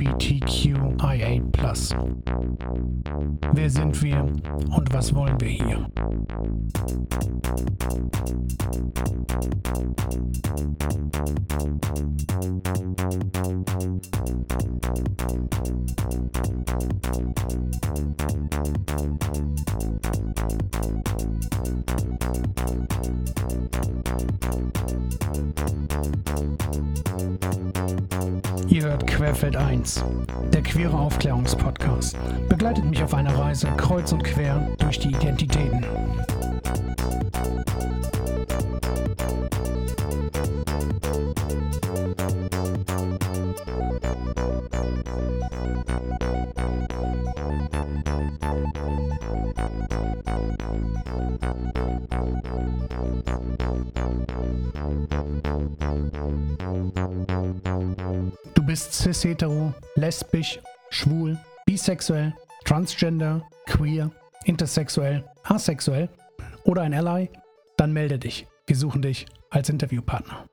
LGBTQIA. Wer sind wir und was wollen wir hier? Ihr hört Querfeld 1, der queere Aufklärungspodcast. Begleitet mich auf einer Reise kreuz und quer durch die Identitäten. Du bist cis-hetero, lesbisch, schwul, bisexuell, transgender, queer, intersexuell, asexuell oder ein Ally? Dann melde dich. Wir suchen dich als Interviewpartner.